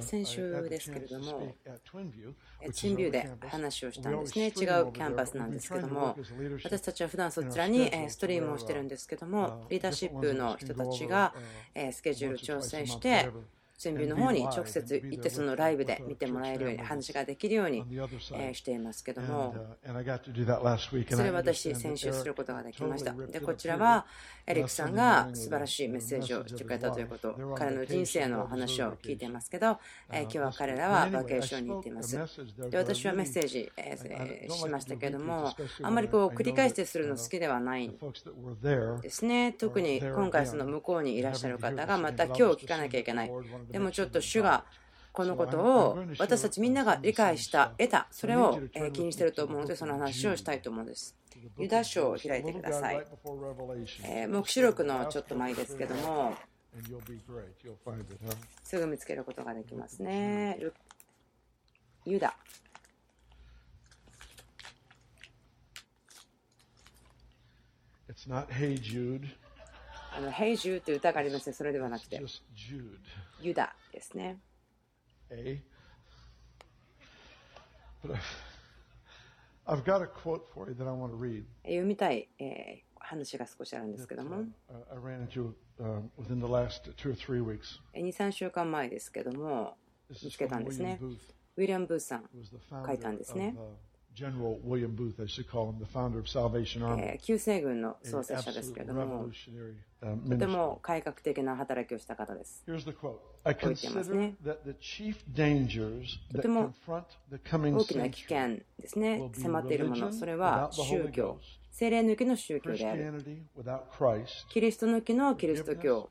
先週ですけれども、チンビューで話をしたんですね、違うキャンパスなんですけども、私たちは普段そちらにストリームをしてるんですけども、リーダーシップの人たちがスケジュール調整して、全ビューの方に直接行ってそのライブで見てもらえるように話ができるようにしていますけども。それを私先週することができました。でこちらはエリックさんが素晴らしいメッセージをしてくれたということ彼の人生の話を聞いていますけど今日は彼らはバケーションに行っています。で私はメッセージしましたけれどもあんまりこう繰り返してするの好きではないんですね。特に今回その向こうにいらっしゃる方がまた今日聞かなきゃいけないでもちょっと主がこのことを私たちみんなが理解した、得た、それを気にしていると思うので、その話をしたいと思うんです。ユダ書を開いてください。え黙示録のちょっと前ですけども、すぐ見つけることができますね。ユダ。あの、ヘイジューという歌がありますね。それではなくて、ユダですね。読みたい、えー、話が少しあるんですけども、2、3週間前ですけども、見つけたんですね。ウィリアム・ブーさん書いたんですね。旧西軍の創設者ですけれども、とても改革的な働きをした方です。こう言ってますね。とても大きな危険ですね、迫っているもの、それは宗教、精霊抜きの宗教である。キリスト抜きのキリスト教、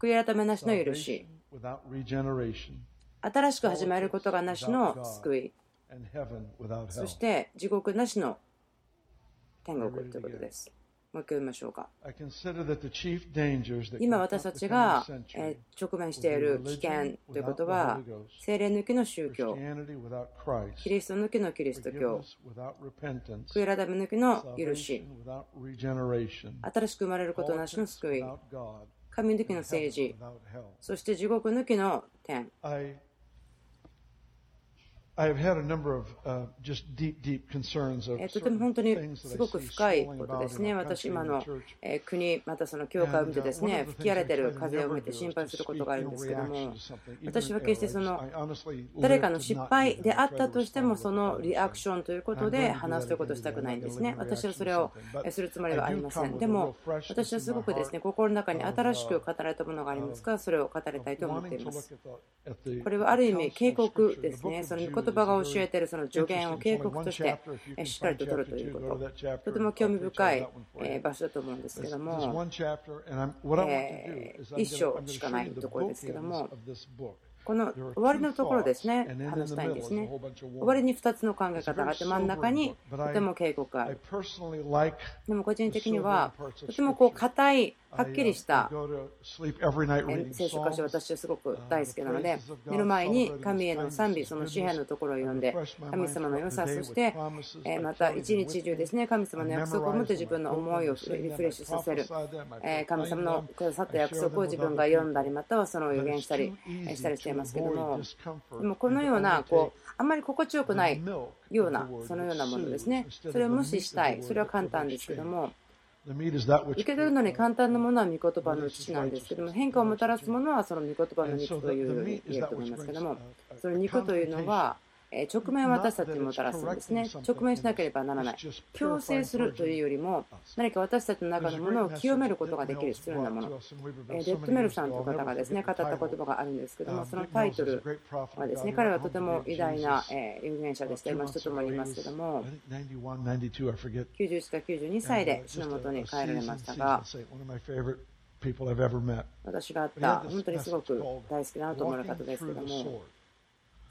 悔い改めなしの許し、新しく始めることがなしの救い。そして地獄なしの天国ということです。もう一回読みましょうか。今私たちが直面している危険ということは、精霊抜きの宗教、キリスト抜きのキリスト教、悔い改め抜きの許し、新しく生まれることなしの救い、神抜きの政治、そして地獄抜きの天。とても本当にすごく深いことですね。私、今の国、またその教会を見てですね、吹き荒れてる風を見て心配することがあるんですけども、私は決してその誰かの失敗であったとしても、そのリアクションということで話すということをしたくないんですね。私はそれをするつもりはありません。でも、私はすごくですね、心の中に新しく語られたものがありますか？ら、それを語りたいと思っています。これはある意味、警告ですね。その言葉が教えているその助言を警告としてしっかりと取るということ、とても興味深い場所だと思うんですけども、え1章しかないところですけども、この終わりのところですね、話したいんですね。終わりに2つの考え方があって、真ん中にとても警告がある。でも個人的には、とてもこう硬い、はっきりした。聖書箇所、私はすごく大好きなので、寝る前に神への賛美、その詩篇のところを読んで、神様の良さ、そしてまた一日中ですね、神様の約束を持って自分の思いをリフレッシュさせる、神様のくださった約束を自分が読んだり、またはその予言したりしたりしていますけども、でもこのようなこうあんまり心地よくないような、そのようなものですね、それを無視したい、それは簡単ですけども、受け取るのに簡単なものは御言葉の父なんですけども変化をもたらすものはその御言葉の肉というように言えると思いますけどもその肉というのは直面を私たちにもたらすんですね。直面しなければならない。強制するというよりも、何か私たちの中のものを清めることができる必要なもの。デッドメルさんという方がですね語った言葉があるんですけども、そのタイトルはですね、彼はとても偉大な有限者でした。今、一つも言いますけども、91か92歳で死のもとに帰られましたが、私があった本当にすごく大好きだなと思う方ですけども、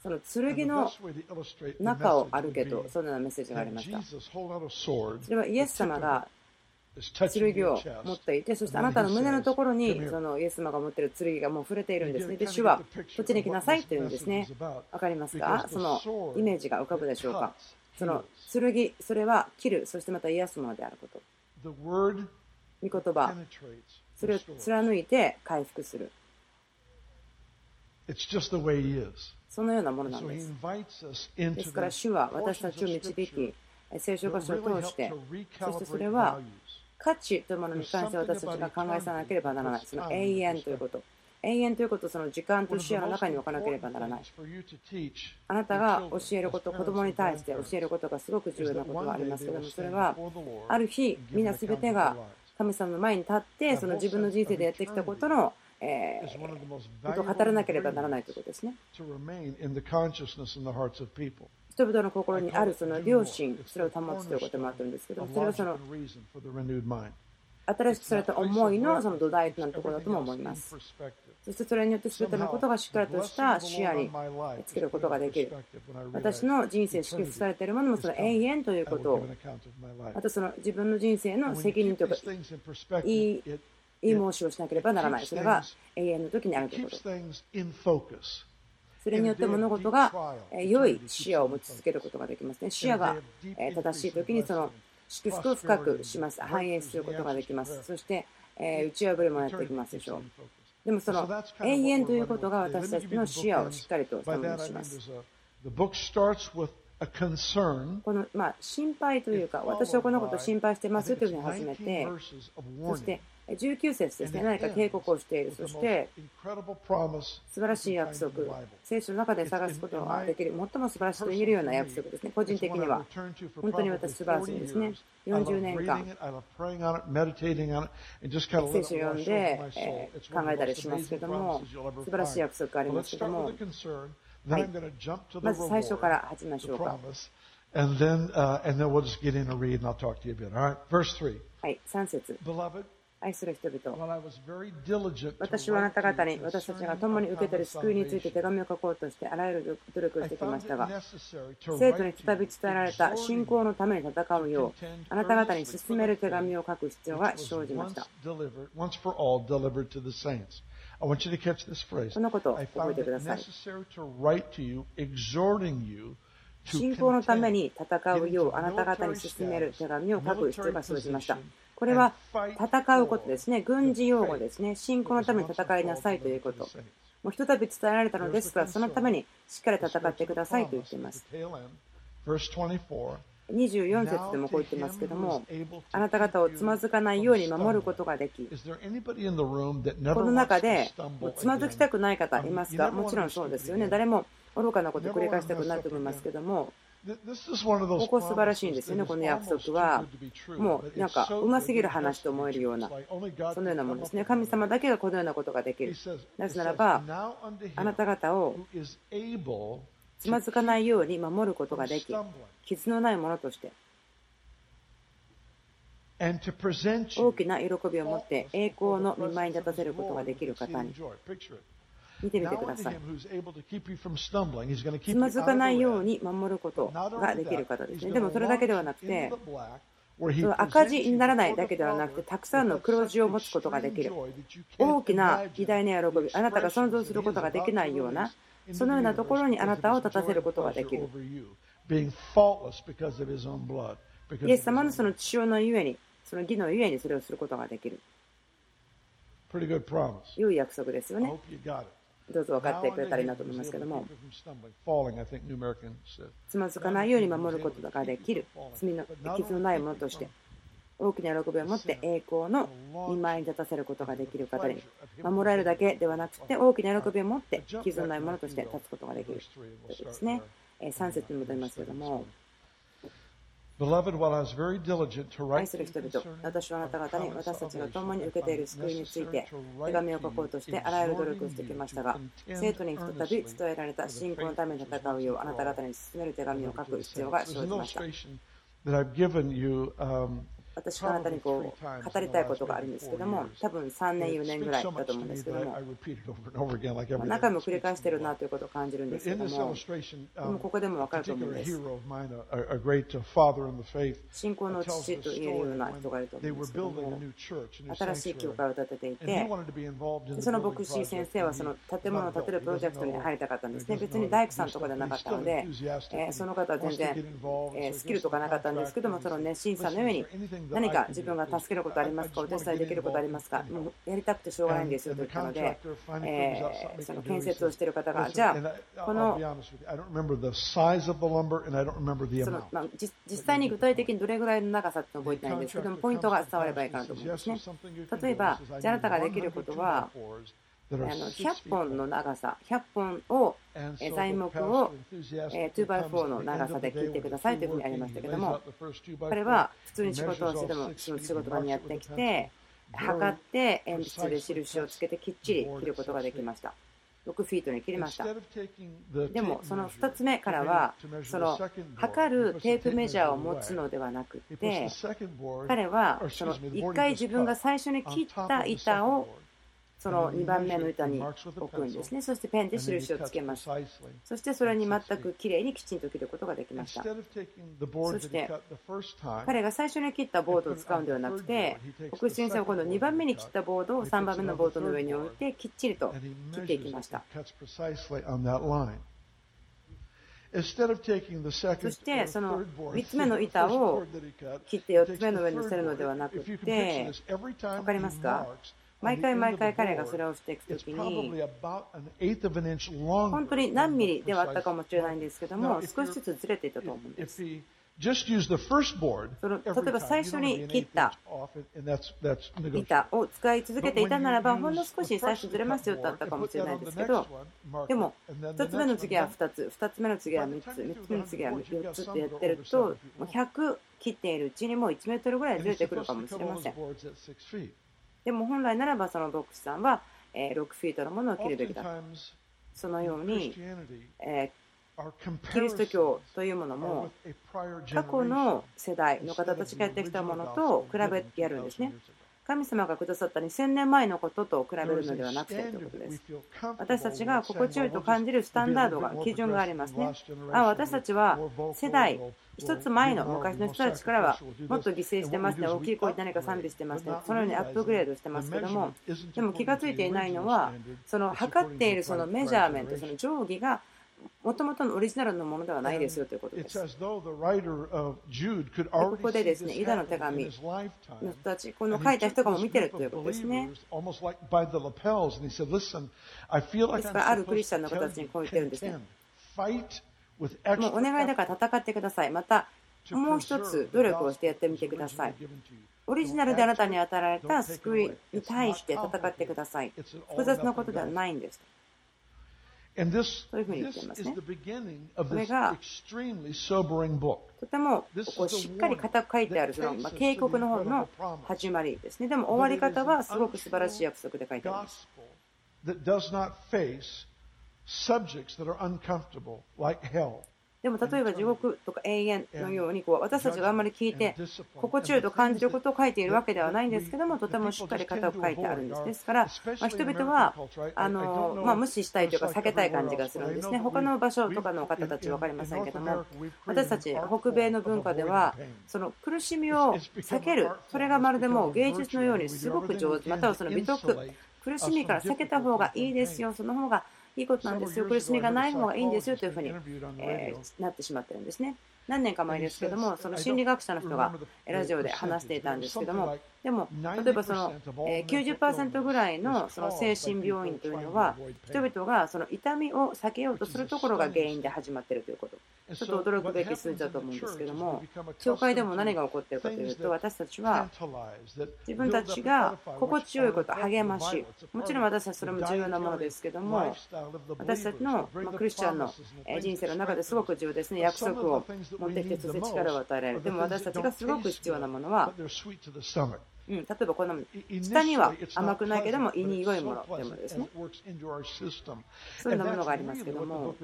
その剣の中を歩けと、そのようなメッセージがありました。それはイエス様が剣を持っていて、そしてあなたの胸のところにそのイエス様が持っている剣がもう触れているんですね。で、主はこっちに来なさいって言うんですね。分かりますか？そのイメージが浮かぶでしょうか？その剣、それは切る、そしてまた癒すものであること。御言葉、それを貫いて回復する。そのようなものなんです。ですから、主は私たちを導き、聖書箇所を通して、そしてそれは価値というものに関して私たちが考えさなければならない。その永遠ということ。永遠ということをその時間と視野の中に置かなければならない。あなたが教えること、子供に対して教えることがすごく重要なことがありますけども、それはある日、みんな全てが神様の前に立って、その自分の人生でやってきたことのえー、語らなければならないということですね。人々の心にあるその良心、それを保つということもあるんですけど、それはその新しくされた思いのその土台となるところだとも思います。そしてそれによって全てのことがしっかりとした視野につけることができる。私の人生祝福されているものもその永遠ということを、またその自分の人生の責任というか、いい言い申しをしなければならない。それが永遠の時にあるということ。それによって物事が良い視野を持ち続けることができますね。視野が正しい時にその祝福を深くします。反映することができます。そして、打ち破りもやってきますでしょう。でもその永遠ということが私たちの視野をしっかりと保ちます。このまあ心配というか、私はこのことを心配してますというふうに始めて、そして19節ですね、何か警告をしている。そして、素晴らしい約束。聖書の中で探すことができる、最も素晴らしいと言えるような約束ですね。個人的には。本当に私素晴らしいですね。40年間、聖書を読んで、え考えたりしますけども、素晴らしい約束がありますけども、はい、まず最初から始めましょうか。And then, uh, and then we'll just get in and read, and I'll talk to you a bit. All right, verse 3. はい、3節。愛する人々。私はあなた方に私たちが共に受けている救いについて手紙を書こうとしてあらゆる努力をしてきましたが、生徒に再び伝えられた信仰のために戦うよう、あなた方に進める手紙を書く必要が生じました。このことを覚えてください。信仰のために戦うようあなた方に進める手紙を書く必要が生じました。これは戦うことですね。軍事用語ですね。信仰のために戦いなさいということ。もうひとたび伝えられたのですが、そのためにしっかり戦ってくださいと言っています。24節でもこう言ってますけども、あなた方をつまずかないように守ることができ、この中でつまずきたくない方いますか？もちろんそうですよね。誰も愚かなことを繰り返したくなると思いますけども、ここ素晴らしいんですよね、この約束は。もうなんかうますぎる話と思えるような、そのようなものですね。神様だけがこのようなことができる。なぜならば、あなた方をつまずかないように守ることができ、傷のないものとして、大きな喜びを持って栄光の見舞いに立たせることができる方に。見てみてください。つまずかないように守ることができる方ですね。でもそれだけではなくて、赤字にならないだけではなくて、たくさんの黒字を持つことができる。大きな偉大な喜び、あなたが想像することができないような、そのようなところにあなたを立たせることができる。イエス様のその血潮のゆえに、その義のゆえにそれをすることができる。良い約束ですよね。どうぞ分かってくれたらいいなと思いますけども、つまずかないように守ることができる、罪の傷のないものとして、大きな喜びを持って栄光の見舞いに立たせることができる方に、守られるだけではなくて、大きな喜びを持って傷のないものとして立つことができる。ということですね。3節に戻りますけども、愛する人々、私はあなた方に私たちが共に受けている救いについて手紙を書こうとしてあらゆる努力をしてきましたが、生徒に再び伝えられた信仰のために戦うようあなた方に進める手紙を書く必要が生じました。私があなたにこう語りたいことがあるんですけども、多分3年、4年ぐらいだと思うんですけども、何回も繰り返してるなということを感じるんですけども、でもここでも分かると思うんです。信仰の父と言えるような人がいると思うんですけども、新しい教会を建てていて、その牧師先生はその建物を建てるプロジェクトに入りたかったんですね。別に大工さんとかではなかったので、その方は全然スキルとかなかったんですけども、その熱心さの上に何か自分が助けることありますか？お手伝いできることありますか？もうやりたくてしょうがないんですよと言ったので、えー、その建設をしている方が、じゃあ、このその、まあ、実際に具体的にどれぐらいの長さって覚えてないんですけども、ポイントが伝わればいいかなと思うんですね。例えば、じゃああなたができることは、あの100本の長さ、100本を材木を 2x4 の長さで切ってくださいというふうにありましたけども、彼は普通に仕事をしてでも、その仕事場にやってきて、測って鉛筆で印をつけてきっちり切ることができました。6フィートに切りました。でも、その2つ目からは、その測るテープメジャーを持つのではなくて、彼はその1回自分が最初に切った板をその2番目の板に置くんですね。そしてペンで印をつけます。そしてそれに全くきれいにきちんと切ることができました。そして彼が最初に切ったボードを使うんではなくて、奥先生は今度2番目に切ったボードを3番目のボードの上に置いてきっちりと切っていきました。そしてその3つ目の板を切って4つ目の上に乗せるのではなくて、分かりますか毎回毎回彼がそれをしていくときに、本当に何ミリではあったかもしれないんですけども、少しずつずれていたと思うんです。例えば最初に切った板を使い続けていたならば、ほんの少し最初ずれますよとあったかもしれないですけど、でも、1つ目の次は2つ、2つ目の次は3つ、3つ目の次は4つってやってると、100切っているうちにもう1メートルぐらいずれてくるかもしれません。でも本来ならばその牧師さんは6フィートのものを切るべきだそのように、えキリスト教というものも過去の世代の方たちがやってきたものと比べてやるんですね。神様がくださった2000年前のことと比べるのではなくてということです。私たちが心地よいと感じるスタンダードが、基準がありますね。あ私たちは世代、一つ前の昔の人たちからはもっと犠牲してますね、大きい声で何か賛美してますね、そのようにアップグレードしてますけども、でも気が付いていないのは、その測っているそのメジャーメント、その定規がもともとのオリジナルのものではないですよということです。ここでですね、ユダの手紙の人たち、この書いた人がも見てるということですね。ですからあるクリスチャンの方たちにこう言ってるんですね。もうお願いだから戦ってください。また、もう一つ努力をしてやってみてください。オリジナルであなたに与えられた救いに対して戦ってください。複雑なことではないんです。そういうふうに言っていますね。これがとてもこうしっかり固く書いてあるその、ま警告の本の始まりですね。でも終わり方はすごく素晴らしい約束で書いてあります。でも例えば地獄とか永遠のようにこう私たちがあんまり聞いて心地よいと感じることを書いているわけではないんですけどもとてもしっかり型を書いてあるんです。ですから、ま人々はあの、ま無視したいというか避けたい感じがするんですね。他の場所とかの方たち分かりませんけども私たち北米の文化ではその苦しみを避けるそれがまるでもう芸術のようにすごく上手またはその美徳苦しみから避けた方がいいですよその方がいいことなんですよ苦しみがない方がいいんですよというふうに、えなってしまってるんですね。何年か前ですけども、その心理学者の人がラジオで話していたんですけども、でも、例えばその90%ぐらいのその精神病院というのは、人々がその痛みを避けようとするところが原因で始まっているということ。ちょっと驚くべき数字だと思うんですけども、教会でも何が起こっているかというと、私たちは自分たちが心地よいこと、励まし、もちろん私たちそれも重要なものですけども、私たちのクリスチャンの人生の中ですごく重要ですね、約束を持ってきて、そして力を与えられる。でも私たちがすごく必要なものは、うん、例えばこの下には甘くないけども胃に良いものというものですね。そういうものがありますけども、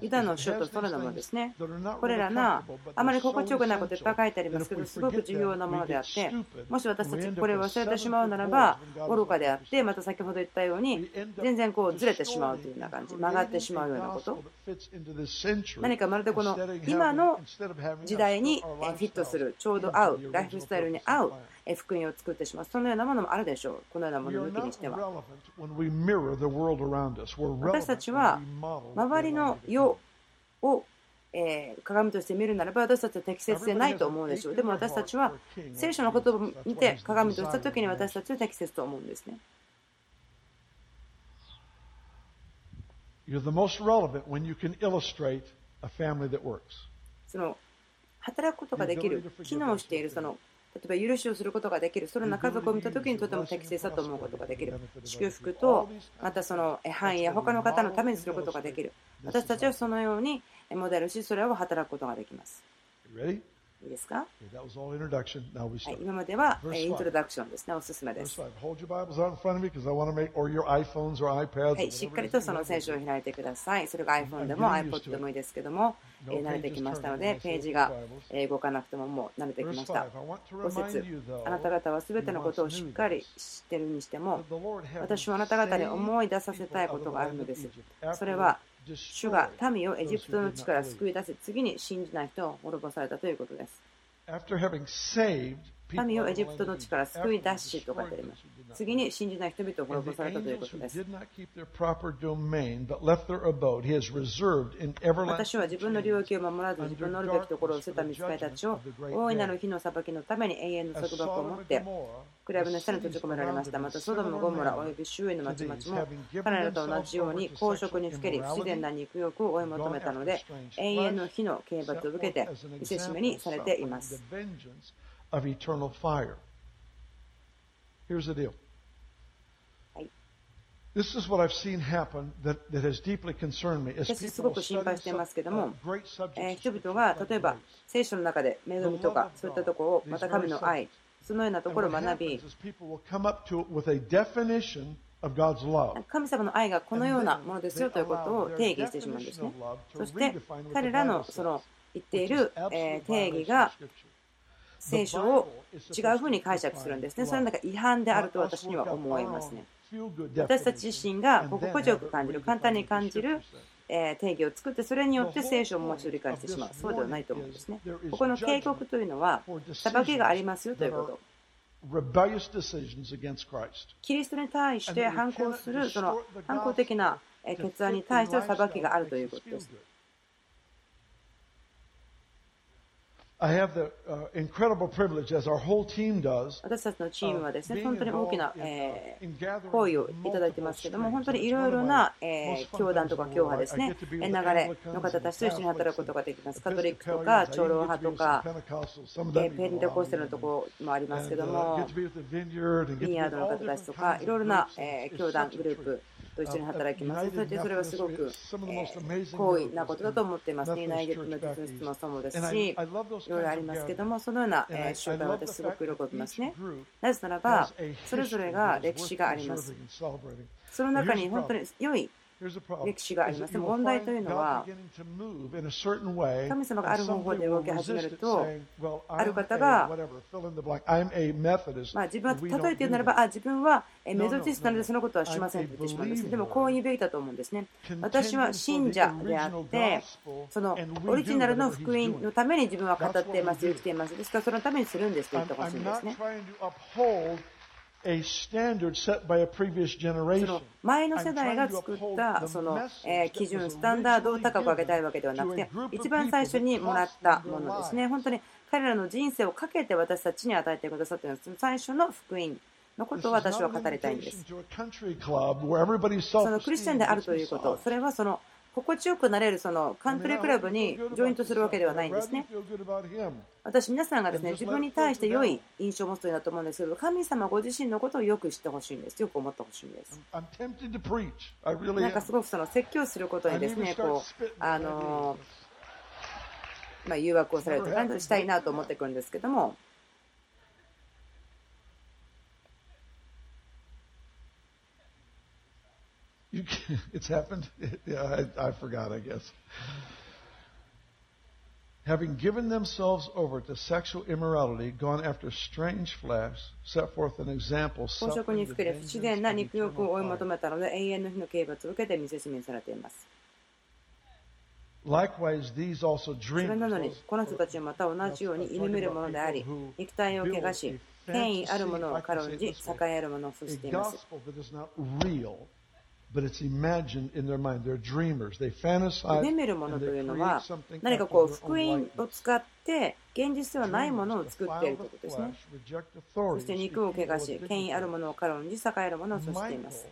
ユダの書とそれのものですね。これらがあまり心地よくないこといっぱい書いてありますけど、すごく重要なものであって、もし私たちこれを忘れてしまうならば、愚かであって、また先ほど言ったように、全然こうずれてしまうというような感じ、曲がってしまうようなこと。何かまるでこの今の時代にフィットする、ちょうど合う、ライフスタイルに合う福音を作ってしまう。そのようなものもあるでしょう。このようなものを抜きにしては。私たちは周りの世をえ鏡として見るならば私たちは適切でないと思うでしょうでも私たちは聖書の言葉を見て鏡とした時に私たちは適切と思うんですね.その働くことができる、機能しているその例えば許しをすることができる、そのような家族を見たときにとても適切だと思うことができる。祝福と、またその範囲や他の方のためにすることができる。私たちはそのようにモデルし、それを働くことができます。いいですか、はい、今まではイントロダクションですね、おすすめです。はい、しっかりとその聖書を開いてください。それが iPhone でも iPod でもいいですけども、え慣れてきましたので、ページが動かなくてももう慣れてきました。5節あなた方はすべてのことをしっかり知っているにしても、私はあなた方に思い出させたいことがあるのです。それは主が民をエジプトの地から救い出せ、次に信じない人を滅ぼされたということです。民をエジプトの地から救い出しと書いてあります。次に信じない人々を滅ぼされたということです。私は自分の領域を守らず、自分のおるべきところを捨てた見つかりたちを、大いなる日の裁きのために永遠の束縛を持って、クラブの下に閉じ込められました。また、ソドム、ゴモラ、および周囲の町々も、彼らと同じように公職にふけり、不自然な肉欲を追い求めたので、永遠の日の刑罰を受けて、見せしめにされています。of eternal fire. Here's the deal. This is what I've seen happen that, that has deeply concerned me. 私すごく心配していますけども、えー、人々が例えば聖書の中で恵みとかそういったところをまた神の愛そのようなところを学び神様の愛がこのようなものですよということを定義してしまうんですね。そして彼らのその言っている定義が聖書を違うふうに解釈するんですね。それなんか違反であると私には思いますね。私たち自身が心地よく感じる、簡単に感じる定義を作って、それによって聖書をもう一度理解してしまう。そうではないと思うんですね。ここの警告というのは、裁きがありますよということ。キリストに対して反抗する、その反抗的な決断に対しての裁きがあるということです。私たちのチームはですね、本当に大きな、えー、行為をいただいてますけども、本当にいろいろな、えー、教団とか教派ですね、流れの方たちと一緒に働くことができます。カトリックとか、長老派とか、えー、ペンテコステルのところもありますけども、ビニヤードの方たちとか、いろいろな、えー、教団、グループ、と一緒に働きます。そしてそれはすごく、え好意なことだと思っています。ユナイテッドのビジネスもそうですし、いろいろありますけども、そのような集会は私すごく喜びますね。なぜならば、それぞれが歴史があります。その中に本当に良い歴史があります。問題というのは、神様がある方法で動き始めると、ある方が、まあ、自分は例えて言うならば、あ自分はメゾティストなのでそのことはしませんと言ってしまうんです。でも、こう言うべきだと思うんですね。私は信者であって、そのオリジナルの福音のために自分は語っています、生きています。ですから、そのためにするんですと言ってほしいんですね。前の世代が作ったその基準、スタンダードを高く上げたいわけではなくて、一番最初にもらったものですね。本当に彼らの人生をかけて私たちに与えてくださっている最初の福音のことを私は語りたいんです。そのクリスチャンであるということ、それはその心地よくなれるそのカントリークラブにジョイントするわけではないんですね。私、皆さんがですね自分に対して良い印象を持つといいなと思うんですけど、神様ご自身のことをよく知ってほしいんです。よく思ってほしいんです。なんかすごくその説教することにですね、こう、あの、まあ、誘惑をされるとかしたいなと思ってくるんですけども、You it's happened. Yeah, I, I forgot, I guess. Having given themselves over to sexual immorality, gone after strange flesh, set forth an example. 公職にふけれ不自然な肉欲を追い求めたので永遠の日の刑罰を受けて見せしめされています。それなのに、この人たちはまた同じように犬見るものであり、肉体を汚し、権威あるものを軽んじ、栄えあるものを伏しています。夢見るものというのは何かこう福音を使って現実ではないものを作っているということですね。そして肉を汚し、権威あるものを軽んじ、栄えるものをそしています。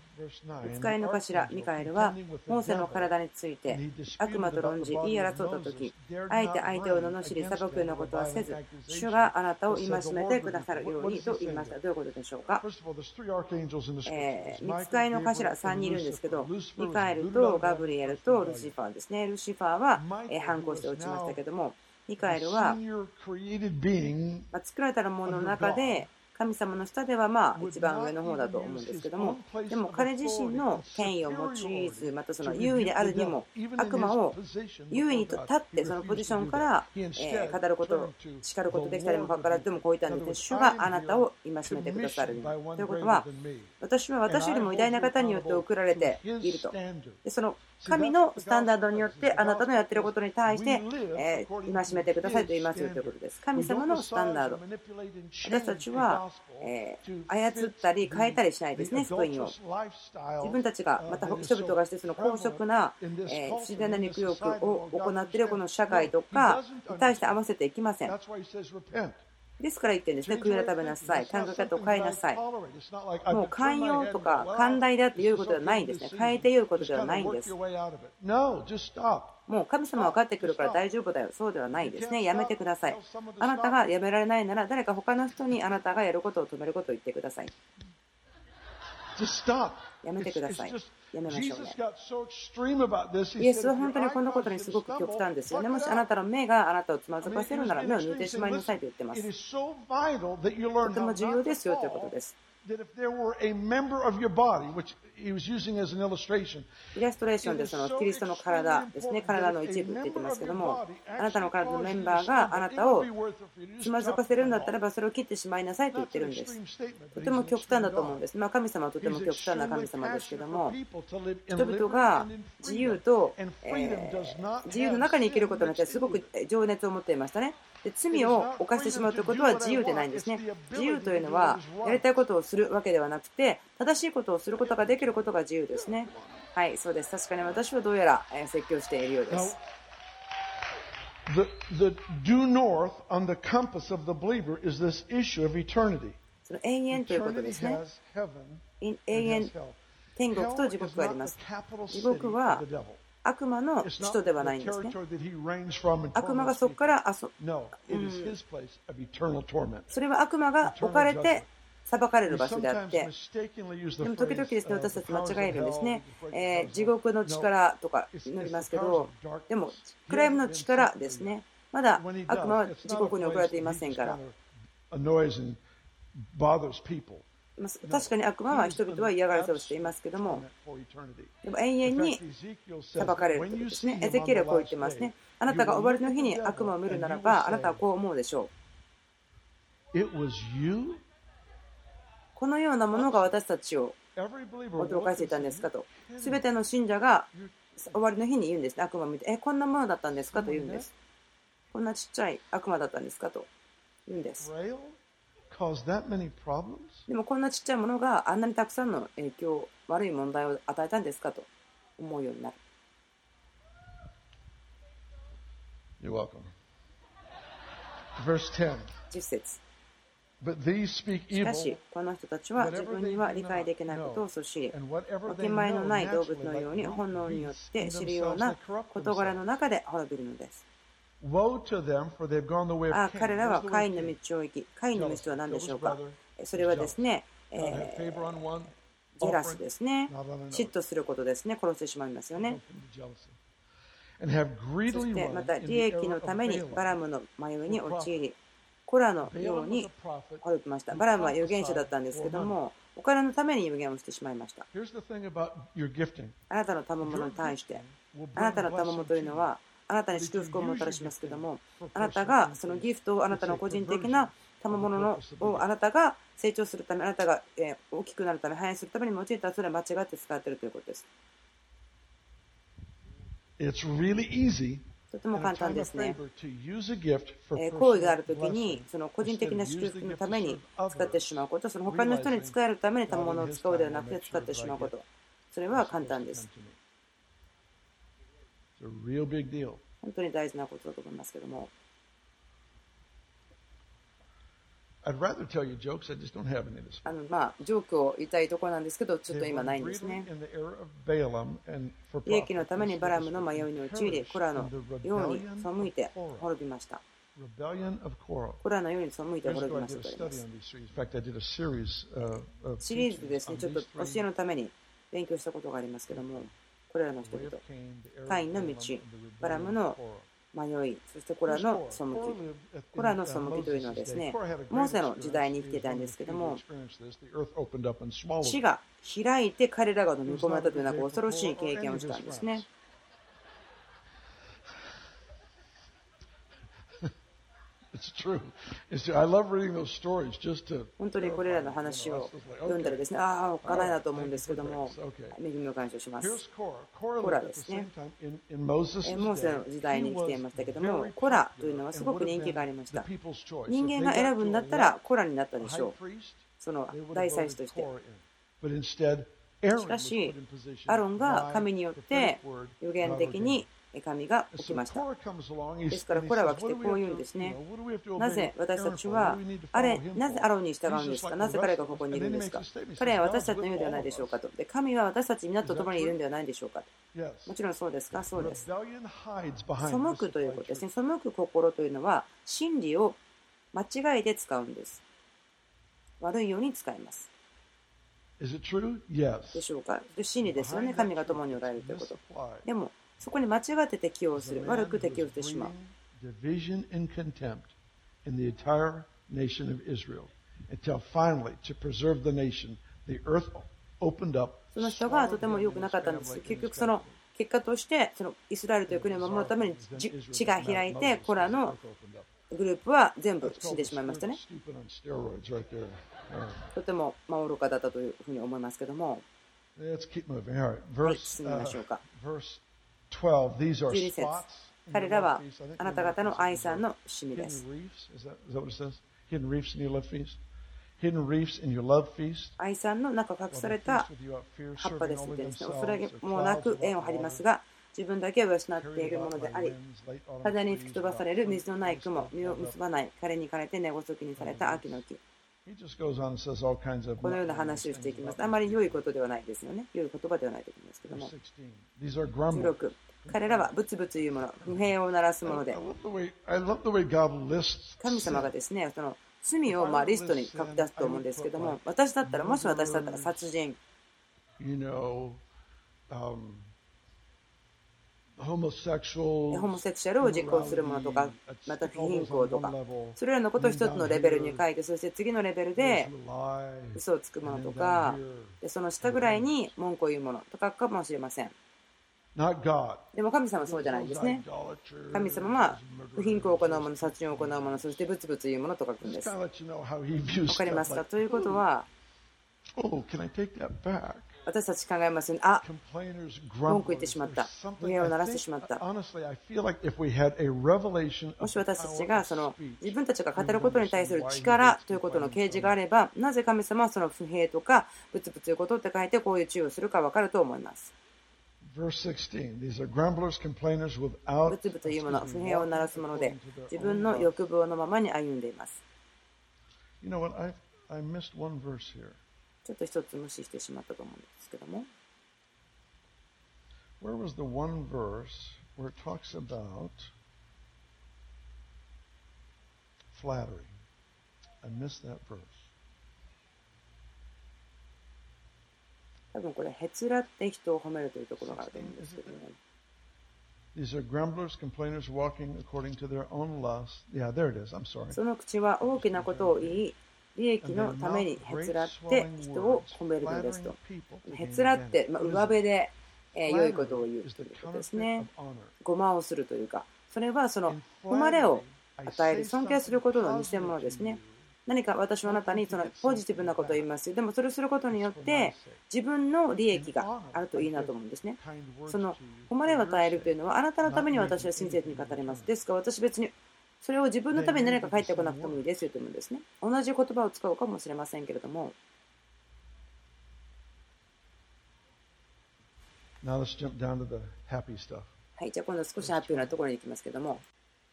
使いの頭、ミカエルは、モーセの体について、悪魔と論じ、言い争った時、あえて相手を罵り、裁くようなことはせず、主があなたを戒めてくださるようにと言いました。どういうことでしょうか、えー、見つかいの頭3人いるんですけど、ミカエルとガブリエルとルシファーですね。ルシファーはえ反抗して落ちましたけども、ミカエルは、ま作られたものの中で神様の下ではまあ一番上の方だと思うんですけどもでも彼自身の権威を用いずまたその優位であるにも悪魔を優位に立ってそのポジションからえ語ること叱ることできたりもかからずでもこういったんです主があなたを戒めてくださるということは私は私よりも偉大な方によって送られているとでその神のスタンダードによってあなたのやってることに対して、えー、戒めてくださいと言いますよということです。神様のスタンダード。私たちは、えー、操ったり変えたりしないですね、福音を。自分たちが、また人々がしてその公職な、えー、自然な肉欲を行っているこの社会とかに対して合わせていきません。ですから言ってるんですね、悔い改めなさい、考え方を変えなさい。もう寛容とか寛大だっていうことではないんですね、変えていうことではないんです。もう神様は分かってくるから大丈夫だよ、そうではないですね、やめてください。あなたがやめられないなら、誰か他の人にあなたがやることを止めることを言ってください。やめてください。やめましょうね。イエスは本当にこのことにすごく極端ですよね。もしあなたの目があなたをつまずかせるなら目を抜いてしまいなさいと言ってます。とても重要ですよということです。That if there were a member of your body, which he was using as an illustration, イラストレーションでそのキリストの体ですね、体の一部って言ってますけども、あなたの体のメンバーがあなたをつまずかせるんだったらば、それを切ってしまいなさいと言ってるんです。とても極端だと思うんです。まあ、神様はとても極端な神様ですけども、人々が自由と、えー、自由の中に生きることによってすごく情熱を持っていましたね。で罪を犯してしまうということは自由でないんですね。自由というのはやりたいことをするわけではなくて正しいことをすることができることが自由ですね。はい、そうです。確かに私はどうやら説教しているようです。The, the due north on the compass of the believer is this issue of eternity. その永遠ということですね。永遠、天国と地獄があります。地獄は悪魔の首都ではないんですね。悪魔がそこから遊、うん、それは悪魔が置かれて裁かれる場所であって、でも時々ですね、私たち間違えるんですね。えー、地獄の力とか祈りますけど、でも暗闇の力ですね。まだ悪魔は地獄に送られていませんから。確かに悪魔は人々は嫌がらせをしていますけども、でも永遠に裁かれるということですね。エゼキエルはこう言ってますね。あなたが終わりの日に悪魔を見るならば、あなたはこう思うでしょう。このようなものが私たちを驚かせていたんですかと。すべての信者が終わりの日に言うんですね。悪魔を見て、え、こんなものだったんですかと言うんです。こんなちっちゃい悪魔だったんですかと言うんです。でもこんなちっちゃいものがあんなにたくさんの影響、悪い問題を与えたんですかと思うようになる。You're welcome. Verse 10. 10節しかし、この人たちは自分には理解できないことをそしり、分け前のない動物のように本能によって知るような事柄の中で滅びるのです。あ彼らはカインの道を行き、カインの道とは何でしょうか？それはですね、えー、ジェラスですね。嫉妬することですね。殺してしまいますよね。そしてまた利益のためにバラムの迷いに陥り、コラのように滅びました。バラムは預言者だったんですけども、お金のために預言をしてしまいました。あなたの賜物に対して、あなたの賜物というのは、あなたに祝福をもたらしますけども、あなたがそのギフトをあなたの個人的な賜物のをあなたが成長するため、あなたが大きくなるため、反映するために用いたらそれは間違って使っているということです。とても簡単ですね。行為があるときに、その個人的な祝福のために使ってしまうこと、その他の人に使えるために賜物を使うではなくて使ってしまうこと。それは簡単です。本当に大事なことだと思いますけども。I'd rather tell you jokes, I just don't have any this あのまあ、ジョークを言いたいところなんですけど、ちょっと今ないんですね。利益のためにバラムの迷いに陥り、コラのように背いて滅びました。コラのように背いて滅びましたと言います。シリーズでですね、ちょっと教えのために勉強したことがありますけども、これらの人々、カインの道、バラムの迷い、そしてコラの背き。コラの背きというのはですね、モーセの時代に生きていたんですけども、地が開いて彼らが飲み込まれたというなんか恐ろしい経験をしたんですね。本当にこれらの話を読んだらですね、ああ、おっかないなと思うんですけども、恵みを感謝します。コラですね。モーセの時代に来ていましたけども、コラというのはすごく人気がありました。人間が選ぶんだったらコラになったでしょう。その大祭司として。しかし、アロンが神によって予言的に神が起きました。ですから、これは来てこう言うんですね。なぜ私たちは、あれ、なぜアロンに従うんですか？なぜ彼がここにいるんですか？彼は私たちの言うではないでしょうか？と。で、神は私たち皆と共にいるんではないでしょうか？もちろんそうですか？そうです。背くということですね。背く心というのは、真理を間違いで使うんです。悪いように使います。でしょうか？真理ですよね。神が共におられるということ。でも、そこに間違って適応する。悪く適応してしまう。その人がとても良くなかったんです。結局その結果としてそのイスラエルという国を守るために地が開いてコラのグループは全部死んでしまいましたね。とても愚かだったというふうに思いますけども。はい、進みましょうか。12節彼らはあなた方の愛さんの趣味です。愛さんの中隠された葉っぱですのでですね、恐れもなく縁を張りますが、自分だけを養っているものであり、風に吹き飛ばされる水のない雲、実を結ばない、彼に枯れて根ごそきにされた秋の木。このような話をしていきます。あまり良いことではないですよね。良い言葉ではないと思いますけども。16彼らはブツブツ言うもの、不平を鳴らすもので。神様がですね、その罪をまあリストに書き出すと思うんですけども、私だったら、もし私だったら殺人。ホモセクシャルを実行するものとか、また不貧困とか、それらのことを一つのレベルに書いて、そして次のレベルで嘘をつくものとか、でその下ぐらいに文句を言うものとかかもしれません。でも神様はそうじゃないですね。神様は不貧困を行うもの、殺人を行うもの、そしてブツブツ言うものと書くんです。わかりますか？ということは、私たち考えますよね。あ文句言ってしまった。上を鳴らしてしまった。もし私たちがその自分たちが語ることに対する力ということの掲示があれば、なぜ神様はその不平とかブツブツいうことって書いてこういう注意をするか分かると思います。ブツブツいうもの、不平を鳴らすもので、自分の欲望のままに歩んでいます。ちょっと一つ無視してしまったと思うんですけども。Where was the one verse where it talks about flattery? I missed that verse. 多分これ、へつらって人を褒めるというところがあるんですけどね。These are grumblers, complainers, walking according to their own lust. Yeah, there it is. I'm sorry. その口は大きなことを言い、利益のためにへつらって人を褒めるのですと。へつらって、まあ、上辺で、えー、良いことを言うということですね。ごまをするというか、それはその誉れを与える、尊敬することの偽物ですね。何か私はあなたにそのポジティブなことを言いますよ。でもそれをすることによって自分の利益があるといいなと思うんですね。その誉れを与えるというのはあなたのために私は親切に語ります。ですから私別にそれを自分のために何か返ってこなくてもいいですよというんですね。同じ言葉を使うかもしれませんけれども。はい、じゃあ今度少しハッピーなところに行きますけれども。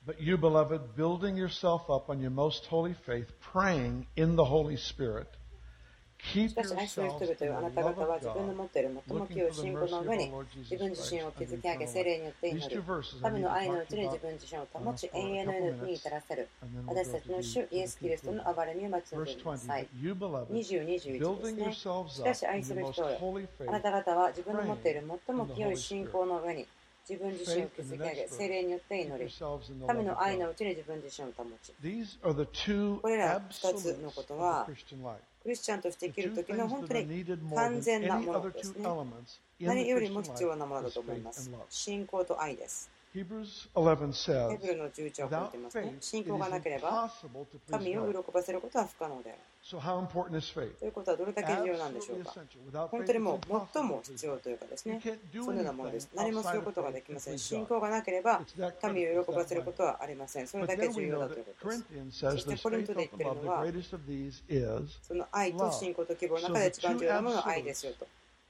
But you, beloved, building yourself up on your most holy faith, praying in the Holy Spirit. しかし愛する人々よあなた方は自分の持っている最も清い信仰の上に自分自身を築き上げ精霊によって祈る神の愛のうちに自分自身を保ち永遠の命に至らせる私たちの主イエス・キリストの暴れに待ち望んでください2021ですねしかし愛する人よあなた方は自分の持っている最も清い信仰の上に自分自身を築き上げ、精霊によって祈り、神の愛のうちに自分自身を保ち。これら2つのことは、クリスチャンとして生きる時の本当に完全なものですね。何よりも必要なものだと思います。信仰と愛です。ヘブルの11は書いてますね。信仰がなければ、神を喜ばせることは不可能である。ということはどれだけ重要なんでしょうか？本当にもう最も必要というかですね、そのようなものです。何もすることができません。信仰がなければ神を喜ばせることはありません。それだけ重要だということです。そしてコリントで言っているのは、その愛と信仰と希望の中で一番重要なものは愛ですよと。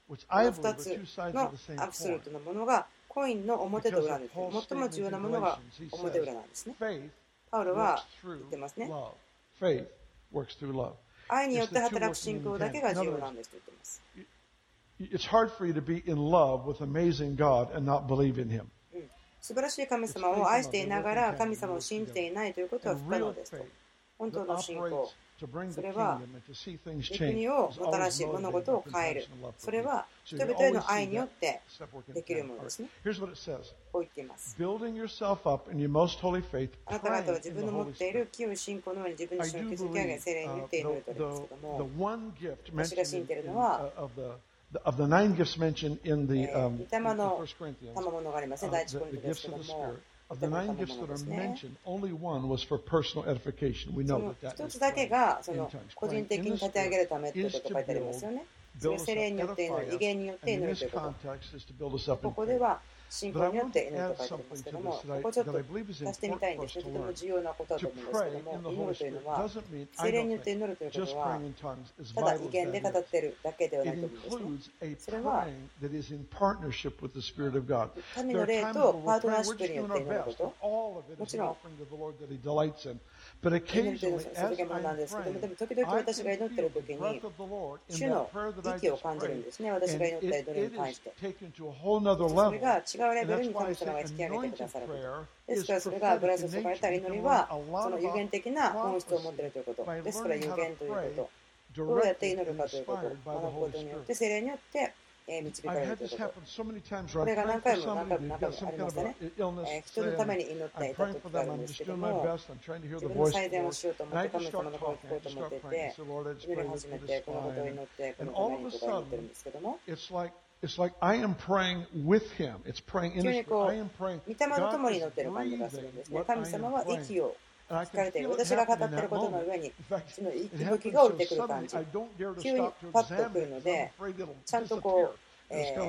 この2つのアブソルトなものがコインの表と裏です。最も重要なものが表裏なんですね。パウロは言ってますね。works through love. 愛によって働く信仰だけが重要なんですと言っています。It's hard for you to be in love with amazing God and not believe in Him. 素晴らしい神様を愛していながら神様を信じていないということは不可能ですと。本当の信仰。それは国をもたらし物事を変える。それは人々への愛によってできるものですね。こう言っています。あなた方は自分の持っている清信仰のように自分自身を築き上げ精霊に言っているとですけども私が信じているのは of the nine gifts mentioned in the um, First Corinthians, uh, the, the gifts of the Spirit, 一つだけがその個人的に立て上げるためってこと書いてありますよね。それ精によって祈る、威によって祈るとい。ここでは信仰によって祈ると書いてますけども、ここちょっと足してみたいんですね。とても重要なことだと思うんですけども、祈るというのは、精霊によって祈るということは、ただ意見で語ってるだけではないと思うんですね。それは、神の霊とパートナーシップによって祈ること。もちろん、祈ってさ。それなんですけども、でも時々私が祈っている時に、主の息を感じるんですね、私が祈った祈りに関して。それが違うレベルに神様が引き上げてくださること。ですからそれが油注かれた祈りは、その有限的な本質を持っているということ。ですから有限ということ。どうやって祈るかということこ学ぶことによって、精霊によって、えー、導かれるということ。これが何回も何回も何回もありましたね。えー、人のために祈っていた時があるんですけども、自分の最善をしようと思って、神様の声を聞こうと思っていて、祈り始めて、このことを祈って、このためにとか祈ってるんですけども。It's like I am praying with him. It's praying in his I am praying. 御霊と共に祈っている感じがするんですね。神様は息を疲れてる。私が語っていることの上に、その息吹が降りてくる感じ。急にパッとくるので、ちゃんとこう、えー、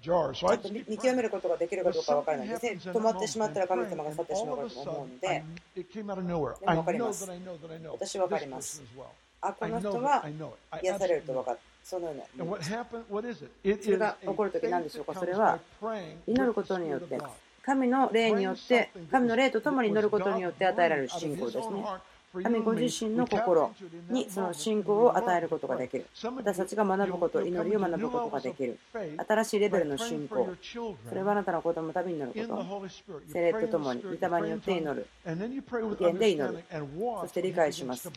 ちょっと見極めることができるかどうか分からないで。止まってしまったら神様が去ってしまうかと思うので、でも分かります。私分かります。あ、この人は癒されると分かる。そのような。それが起こるとき何でしょうか？それは祈ることによって。神の霊によって、神の霊と共に乗ることによって与えられる信仰ですね。神ご自身の心にその信仰を与えることができる。私たちが学ぶこと、祈りを学ぶことができる。新しいレベルの信仰。それはあなたの子供のためになること。精霊とともに、御霊によって祈る。意見で祈る。そして理解します。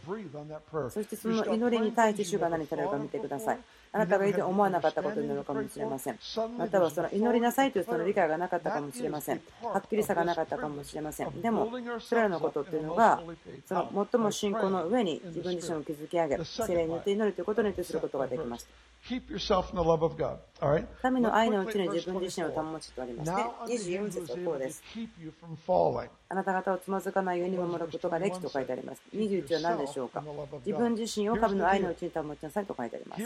そしてその祈りに対して主が何されるか見てください。あなたが以前思わなかったことになるかもしれません。またはその祈りなさいというその理解がなかったかもしれません。はっきりさがなかったかもしれません。でも、それらのことっていうのが、その最も信仰の上に自分自身を築き上げ、精霊によって祈るということによってすることができます。神の愛のうちに自分自身を保ちとありまして、24節はこうです。あなた方をつまずかないように守ることができと書いてあります。21は何でしょうか？自分自身を神の愛のうちに保ちなさいと書いてあります。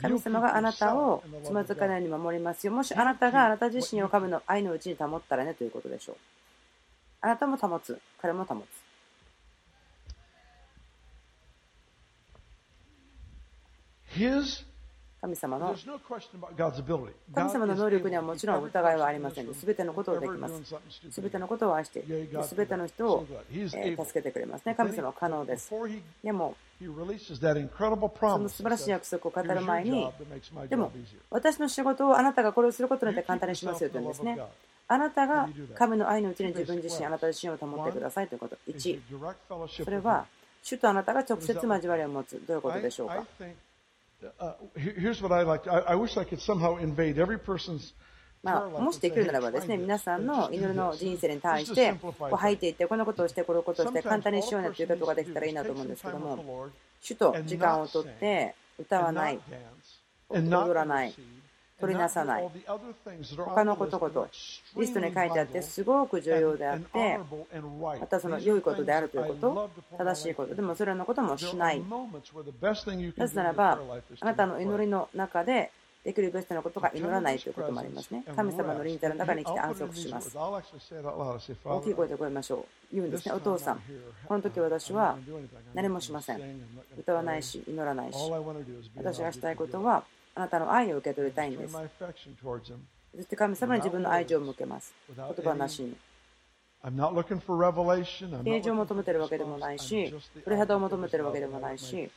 神様があなたをつまずかないように守りますよ。もしあなたがあなた自身を神の愛のうちに保ったらねということでしょう。あなたも保つ。彼も保つ。神様の神様の能力にはもちろん疑いはありませんで、すべてのことをできます。すべてのことを愛して。すべての人を助けてくれますね。神様は可能です。でも、その素晴らしい約束を語る前に、でも、私の仕事をあなたがこれをすることによって簡単にしますよと言うんですね。あなたが神の愛のうちに自分自身、あなた自身を保ってくださいということ。1、それは、主とあなたが直接交わりを持つ。どういうことでしょうか？Uh, here's what I like. I, I wish I could somehow invade every person's まあ、もしできるならばですね、皆さんの祈りの人生に対して、こう吐いていって、このことをして、このことをして、簡単にしようねということができたらいいなと思うんですけども、主と時間をとって、歌わない、踊らない、取りなさない。他のことこと、リストに書いてあって、すごく重要であって、またその良いことであるということ、正しいこと、でもそれらのこともしない。なぜならば、あなたの祈りの中で、できるベストなことが祈らないということもありますね。神様の臨在の中に来て安息します。大きい声で声ましょう。言うんですね。お父さん、この時私は何もしません。歌わないし、祈らないし。私がしたいことは、あなたの愛を受け取りたいんです。そして神様に自分の愛情を向けます。言葉なしに。平常を求めているわけでもないし、鳥肌を求めているわけでもないし、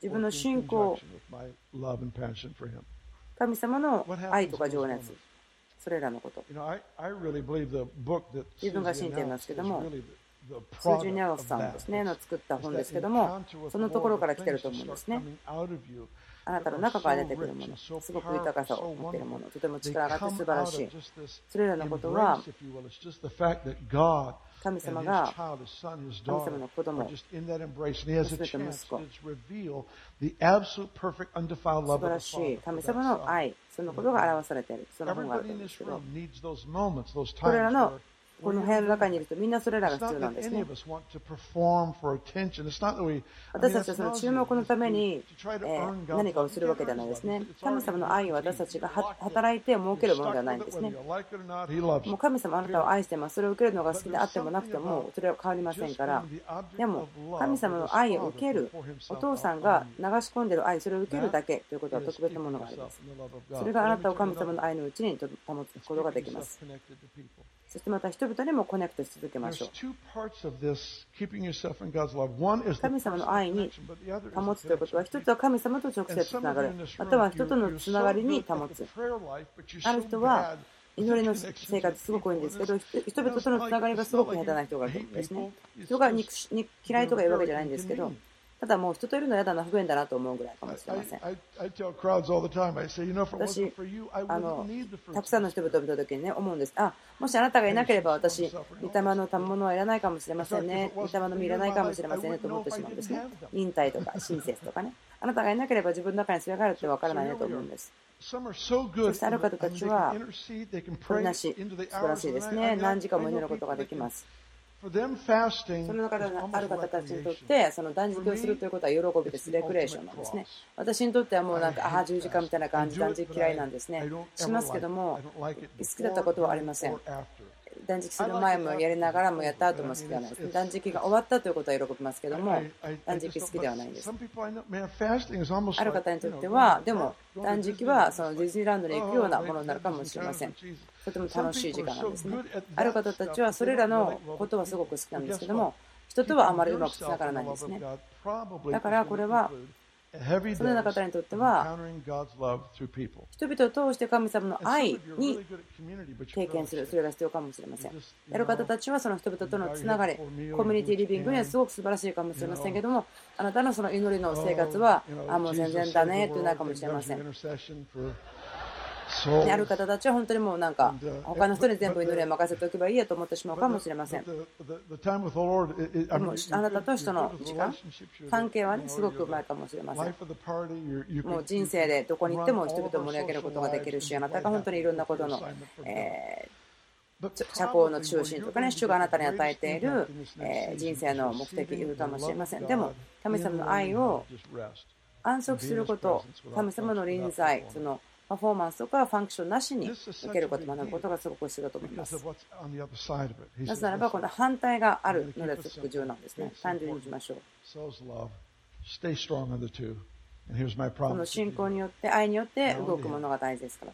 自分の信仰、神様の愛とか情熱、それらのこと。自分が信じていますけども、スージュ・ニャオスさんですね、の作った本ですけども、そのところから来てると思うんですね。あなたの中から出てくるもの、すごく豊かさを持っているもの、とても力があって素晴らしい。それらのことは、神様が神様の子供、娘と息子、素晴らしい神様の愛、そのことが表されている、その本があるんですけど、これらのこの部屋の中にいるとみんなそれらが必要なんですね。私たちはその注目のために、え何かをするわけではないですね。神様の愛を私たちが働いて設けるものではないんですね。もう神様あなたを愛してます。それを受けるのが好きであってもなくても、それは変わりませんから。でも、神様の愛を受ける、お父さんが流し込んでいる愛、それを受けるだけということは特別なものがあります。それがあなたを神様の愛のうちに保つことができます。そしてまた人々にもコネクトし続けましょう。神様の愛に保つということは、一つは神様と直接つながる、または人とのつながりに保つ。ある人は祈りの生活すごく多いんですけど、人々とのつながりがすごく下手な人がいるんですね。人が嫌いとかいうわけじゃないんですけど、ただもう人といるの嫌だな、不便だなと思うぐらいかもしれません。私、あのたくさんの人々を見たときにね、思うんです。あ、もしあなたがいなければ私、御霊の賜物はいらないかもしれませんね。御霊の実いらないかもしれませんねと思ってしまうんですね。忍耐とか親切とかね。あなたがいなければ自分の中にそれがあるってわからないねと思うんです。そしてある方たちは、これなし、素晴らしいですね。何時間も祈ることができます。その中である方たちにとって、その断食をするということは喜びです、レクレーションなんですね。私にとってはもうなんか、ああ、十字架みたいな感じ、断食嫌いなんですね。しますけども、好きだったことはありません。断食する前もやりながらもやった後も好きではないです。断食が終わったということは喜びますけども、断食好きではないんです。ある方にとっては、でも断食はそのディズニーランドに行くようなものになるかもしれません。とても楽しい時間なんですね。ある方たちはそれらのことはすごく好きなんですけども、人とはあまりうまくつながらないんですね。だからこれはそのような方にとっては、人々を通して神様の愛に経験する、それが必要かもしれません。やる方たちはその人々とのつながり、コミュニティリビングにはすごく素晴らしいかもしれませんけども、あなたのその祈りの生活は、あ、もう全然だねというなるかもしれません。ある方たちは本当にもうなんか他の人に全部祈りを任せておけばいいやと思ってしまうかもしれません。でもあなたと人の時間、関係はねすごくうまいかもしれません。もう人生でどこに行っても人々を盛り上げることができるし、あなたが本当にいろんなことの、え社交の中心とかね、主があなたに与えている、え人生の目的いるかもしれません。でも、神様の愛を安息すること、神様の臨在、そのパフォーマンスとかファンクションなしに受けること、学ぶことがすごく必要だと思います。なぜならば、この反対があるのですごく重要なんですね。単純にいきましょう。この信仰によって愛によって動くものが大事ですから。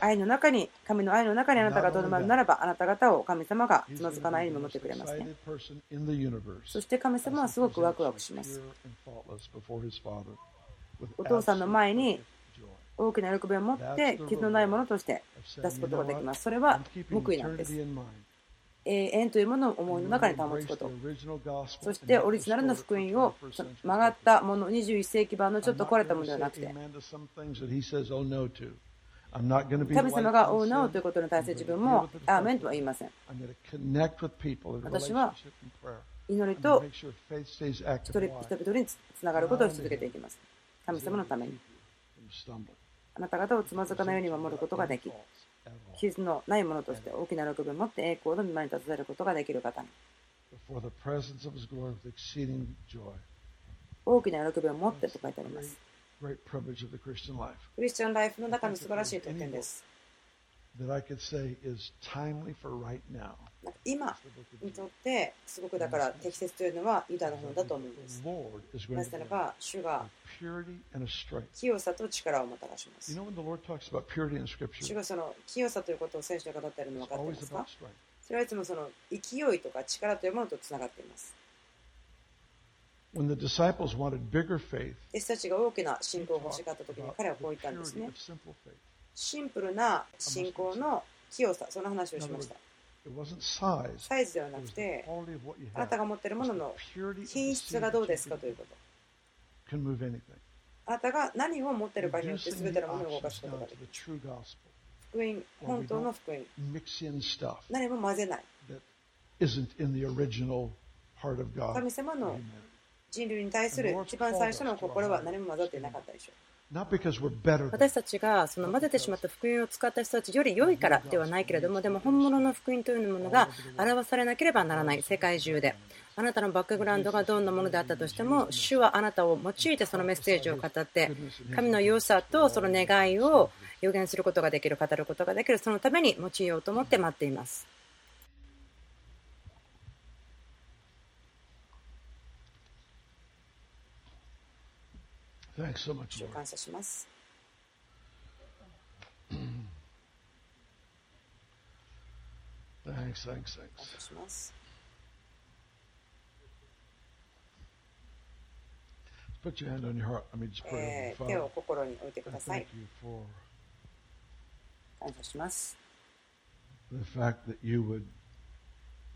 愛の中に神の愛の中にあなたがとどまるならばあなた方を神様がつまずかないように守ってくれますね。そして神様はすごくワクワクしますお父さんの前に大きな喜びを持って傷のないものとして出すことができます。それは報いなんです。永遠というものを思いの中に保つこと。そしてオリジナルの福音を曲がったもの21世紀版のちょっと壊れたものではなくて。神様が「おうなお」ということに対して自分も「アーメン」とは言いません。私は祈りと一人々につながることを続けていきます神様のために。あなた方をつまずかないように守ることができ傷のないものとして大きな喜びを持って栄光の見舞いに立たせることができる方に。大きな喜びを持ってと書いてあります。クリスチャンライフの中の素晴らしい特権です今にとってすごくだから適切というのはユダの方だと思うんです。なぜならば主が清さと力をもたらします。主がその清さということを聖書で語っているの分かっていますか？それはいつもその勢いとか力というものとつながっています。弟子たちが大きな信仰を欲しかったときに彼はこう言ったんですね。シンプルな信仰の清さ、その話をしました。サイズではなくて、あなたが持っているものの品質がどうですかということ。あなたが何を持っているかによって全てのものを動かすことができる。福音、本当の福音。何も混ぜない。神様の人類に対する一番最初の心は何も混ざっていなかったでしょう。私たちがその混ぜてしまった福音を使った人たちより良いからではないけれどもでも本物の福音というものが表されなければならない世界中で。あなたのバックグラウンドがどんなものであったとしても主はあなたを用いてそのメッセージを語って神の良さとその願いを予言することができる語ることができるそのために用いようと思って待っています。主を感謝します。Thanks, thanks, thanks. します。Put your hand on your heart. I mean, just put it on 手を心に置いてください。感謝します。The fact that you would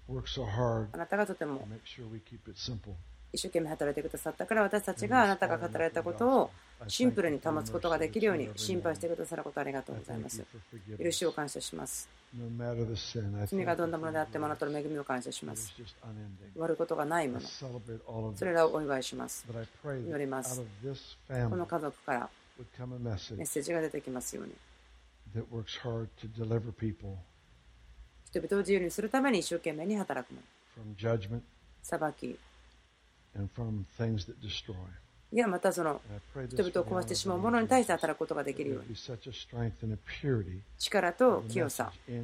work so hard あなたがとても to make sure we keep it simple. 一生懸命働いてくださったから私たちがあなたが語られたことをシンプルに保つことができるように心配してくださることありがとうございます。許しを感謝します。罪がどんなものであってもあなたの恵みを感謝します。終わることがないもの。それらをお祝いします。祈ります。この家族からメッセージが出てきますように。人々を自由にするために一生懸命に働くもの。裁き。いや、またその人々を壊してしまうものに対して働くことができるように。力と清さ、メ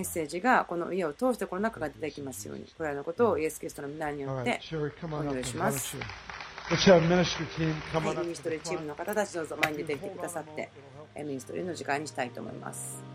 ッセージがこの家を通してこの中が出てきますように。これらのことをイエス・キリストの皆によってお祈りします。ミニストリーチームの方たちどうぞ前に出てきてくださって、ミニストリーの時間にしたいと思います。